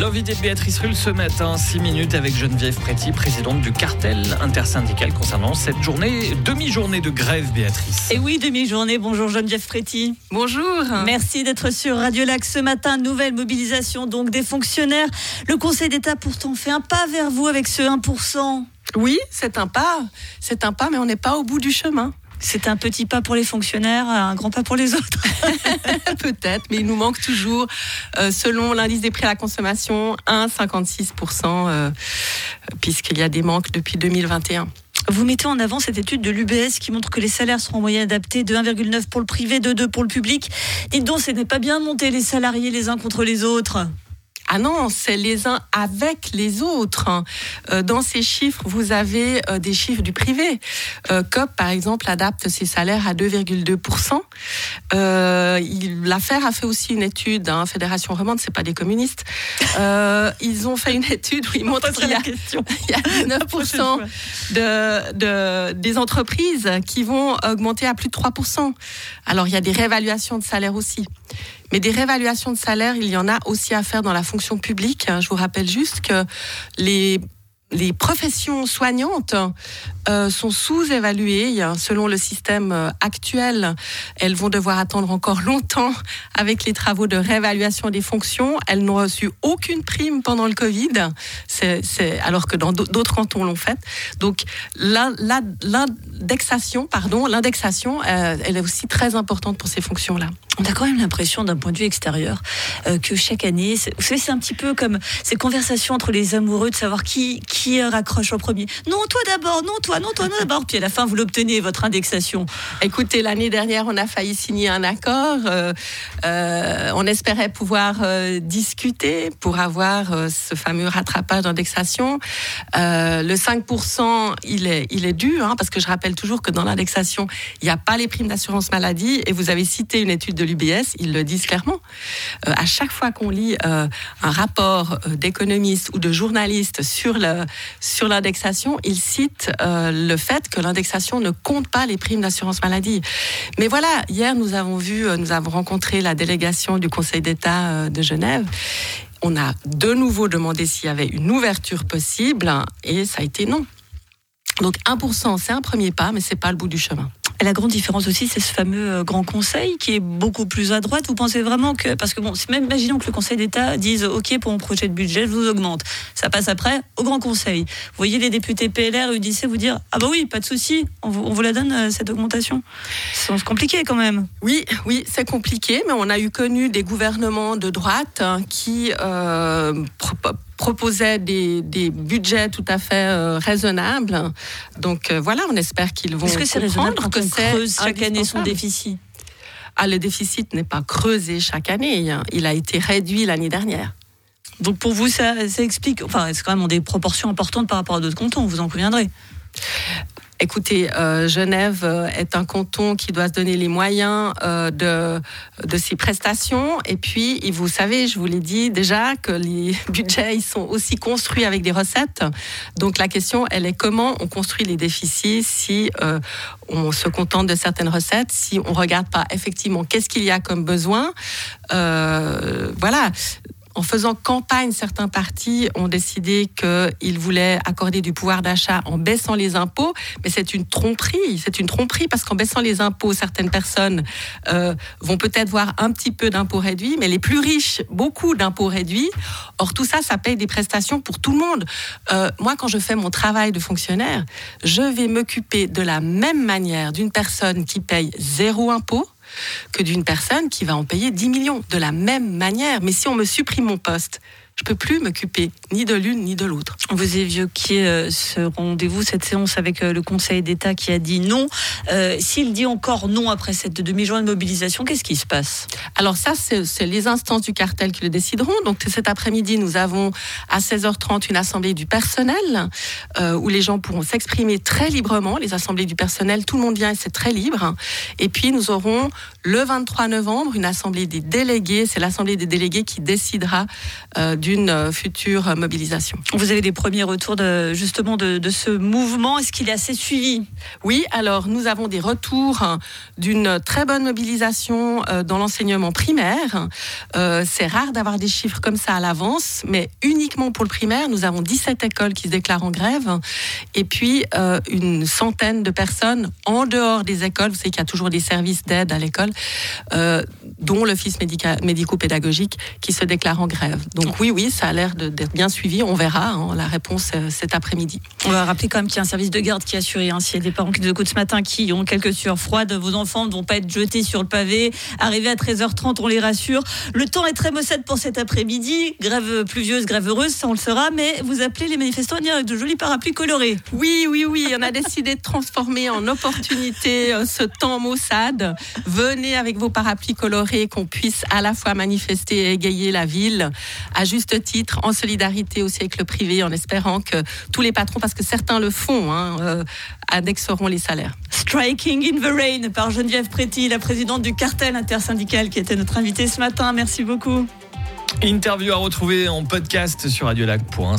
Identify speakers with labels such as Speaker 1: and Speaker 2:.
Speaker 1: L'invité de Béatrice Rulle ce matin, 6 minutes avec Geneviève Préti, présidente du cartel intersyndical concernant cette journée, demi-journée de grève, Béatrice.
Speaker 2: Et oui, demi-journée. Bonjour Geneviève Préti.
Speaker 3: Bonjour.
Speaker 2: Merci d'être sur Radio Lac ce matin. Nouvelle mobilisation donc des fonctionnaires. Le Conseil d'État pourtant fait un pas vers vous avec ce 1%.
Speaker 3: Oui, c'est un pas. C'est un pas, mais on n'est pas au bout du chemin.
Speaker 2: C'est un petit pas pour les fonctionnaires, un grand pas pour les autres.
Speaker 3: Peut-être, mais il nous manque toujours, euh, selon l'indice des prix à la consommation, 1,56%, euh, puisqu'il y a des manques depuis 2021.
Speaker 2: Vous mettez en avant cette étude de l'UBS qui montre que les salaires seront en moyenne adaptés de 1,9 pour le privé, de 2 pour le public. Dites donc, ce n'est pas bien de monter les salariés les uns contre les autres.
Speaker 3: Ah non, c'est les uns avec les autres. Hein. Euh, dans ces chiffres, vous avez euh, des chiffres du privé. Euh, COP, par exemple, adapte ses salaires à 2,2%. L'affaire a fait aussi une étude, hein, Fédération Romande, c'est pas des communistes. ils ont fait une étude où ils montrent qu'il y, y, a 9% de, de, des entreprises qui vont augmenter à plus de 3%. Alors, il y a des réévaluations de salaire aussi. Mais des réévaluations de salaire, il y en a aussi à faire dans la fonction publique. Je vous rappelle juste que les les professions soignantes euh, sont sous-évaluées. Selon le système euh, actuel, elles vont devoir attendre encore longtemps avec les travaux de réévaluation des fonctions. Elles n'ont reçu aucune prime pendant le Covid, alors que dans d'autres cantons l'ont fait. Donc l'indexation, pardon, l'indexation, euh, elle est aussi très importante pour ces fonctions-là.
Speaker 2: On a quand même l'impression, d'un point de vue extérieur, que chaque année, vous savez, c'est un petit peu comme ces conversations entre les amoureux de savoir qui raccroche au premier. Non, toi d'abord, non, toi, non, toi d'abord. Puis à la fin, vous l'obtenez, votre indexation.
Speaker 3: Écoutez, l'année dernière, on a failli signer un accord. Euh, euh, on espérait pouvoir euh, discuter pour avoir ce fameux rattrapage d'indexation. le 5%, il est, il est dû, hein, parce que je rappelle toujours que dans l'indexation, il n'y a pas les primes d'assurance maladie. Et vous avez cité une étude de l'UBS, ils le disent clairement. à chaque fois qu'on lit un rapport d'économistes ou de journalistes sur le, sur l'indexation, il cite euh, le fait que l'indexation ne compte pas les primes d'assurance maladie. Mais voilà, hier nous avons vu, euh, nous avons rencontré la délégation du Conseil d'État euh, de Genève. On a de nouveau demandé s'il y avait une ouverture possible et ça a été non. Donc 1%, c'est un premier pas, mais c'est pas le bout du chemin.
Speaker 2: La grande différence aussi, c'est ce fameux euh, grand conseil qui est beaucoup plus à droite. Vous pensez vraiment que, parce que bon, même imaginons que le Conseil d'État dise OK pour mon projet de budget, je vous augmente. Ça passe après au grand conseil. Vous voyez les députés PLR, UDC vous dire ah bah oui, pas de souci, on vous, la donne euh, cette augmentation. C'est compliqué quand même.
Speaker 3: Oui, oui, c'est compliqué, mais on a eu connu des gouvernements de droite hein, qui euh, proposait des, budgets tout à fait euh, raisonnables. Donc euh, voilà, on espère qu'ils vont.
Speaker 2: Est-ce que c'est raisonnable quand on creuse chaque année son déficit
Speaker 3: ah, le déficit n'est pas creusé chaque année. Hein. Il a été réduit l'année dernière.
Speaker 2: Donc pour vous, ça, ça explique. Enfin, c'est quand même des proportions importantes par rapport à d'autres cantons, vous en conviendrez.
Speaker 3: Écoutez, euh, Genève euh, est un canton qui doit se donner les moyens euh, de, de ses prestations. Et puis, vous savez, je vous l'ai dit déjà, que les budgets ils sont aussi construits avec des recettes. Donc la question, elle est comment on construit les déficits si on se contente de certaines recettes, si on regarde pas effectivement qu'est-ce qu'il y a comme besoin. voilà en faisant campagne, certains partis ont décidé qu'ils voulaient accorder du pouvoir d'achat en baissant les impôts, mais c'est une tromperie. C'est une tromperie parce qu'en baissant les impôts, certaines personnes euh, vont peut-être voir un petit peu d'impôts réduits, mais les plus riches, beaucoup d'impôts réduits. Or, tout ça, ça paye des prestations pour tout le monde. Euh, moi, quand je fais mon travail de fonctionnaire, je vais m'occuper de la même manière d'une personne qui paye zéro impôt que d'une personne qui va en payer 10 millions de la même manière. Mais si on me supprime mon poste, je peux plus m'occuper ni de l'une ni de l'autre.
Speaker 2: Vous évoquiez euh, ce rendez-vous, cette séance avec euh, le Conseil d'État qui a dit non. Euh, s'il dit encore non après cette demi-journée de mobilisation, qu'est-ce qui se passe?
Speaker 3: Alors ça, c'est les instances du cartel qui le décideront. Donc cet après-midi, nous avons à 16h30 une assemblée du personnel où les gens pourront s'exprimer très librement. Les assemblées du personnel, tout le monde vient et c'est très libre. Et puis nous aurons le 23 novembre une assemblée des délégués. C'est l'assemblée des délégués qui décidera du d'une future mobilisation.
Speaker 2: Vous avez des premiers retours de, justement de, de ce mouvement. Est-ce qu'il est assez suivi?
Speaker 3: Oui, alors nous avons des retours d'une très bonne mobilisation dans l'enseignement primaire. C'est rare d'avoir des chiffres comme ça à l'avance, mais uniquement pour le primaire, nous avons 17 écoles qui se déclarent en grève et puis une centaine de personnes en dehors des écoles. Vous savez qu'il y a toujours des services d'aide à l'école, euh, dont l'office médico-pédagogique qui se déclare en grève. Donc oui, oui, ça a l'air d'être bien suivi. On verra hein, la réponse euh, cet après-midi.
Speaker 2: On va rappeler quand même qu'il y a un service de garde qui assure. Hein, S'il y a des parents qui nous écoutent ce matin qui ont quelques sueurs froides, vos enfants ne vont pas être jetés sur le pavé. Arrivé à 13h30, on les rassure. Le temps est très maussade pour cet après-midi. Grève pluvieuse, grève heureuse, ça on le saura. Mais vous appelez les manifestants à avec de jolis parapluies colorés.
Speaker 3: Oui, oui, oui. On a décidé de transformer en opportunité euh, ce temps maussade. Venez avec vos parapluies colorés, qu'on puisse à la fois manifester et égayer la ville, à juste titre, en solidarité aussi avec le privé, en espérant que tous les patrons, parce que certains le font, hein, euh, annexeront les salaires.
Speaker 2: Striking in the Rain par Geneviève Préti, la présidente du cartel intersyndical qui était notre invitée ce matin. Merci beaucoup.
Speaker 1: Interview à retrouver en podcast sur radiolac.ca.